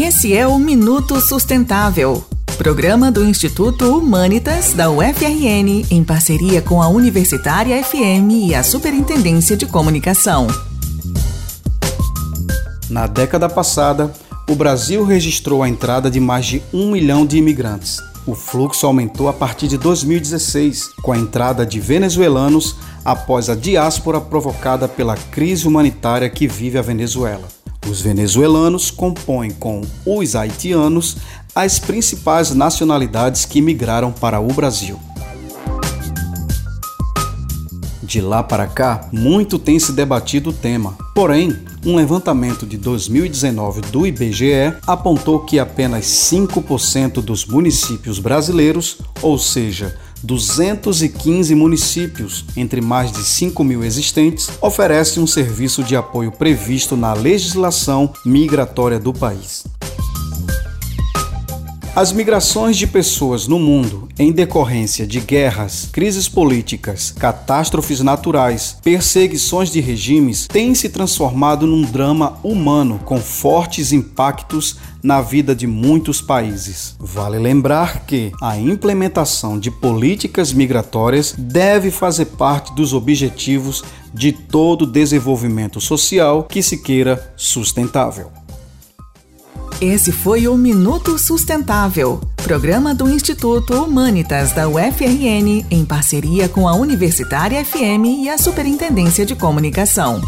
Esse é o Minuto Sustentável, programa do Instituto Humanitas da UFRN, em parceria com a Universitária FM e a Superintendência de Comunicação. Na década passada, o Brasil registrou a entrada de mais de um milhão de imigrantes. O fluxo aumentou a partir de 2016, com a entrada de venezuelanos após a diáspora provocada pela crise humanitária que vive a Venezuela. Os venezuelanos compõem com os haitianos as principais nacionalidades que migraram para o Brasil. De lá para cá, muito tem se debatido o tema. Porém, um levantamento de 2019 do IBGE apontou que apenas 5% dos municípios brasileiros, ou seja, 215 municípios, entre mais de 5 mil existentes, oferecem um serviço de apoio previsto na legislação migratória do país. As migrações de pessoas no mundo em decorrência de guerras, crises políticas, catástrofes naturais, perseguições de regimes têm se transformado num drama humano com fortes impactos na vida de muitos países. Vale lembrar que a implementação de políticas migratórias deve fazer parte dos objetivos de todo desenvolvimento social que se queira sustentável. Esse foi o Minuto Sustentável, programa do Instituto Humanitas da UFRN, em parceria com a Universitária FM e a Superintendência de Comunicação.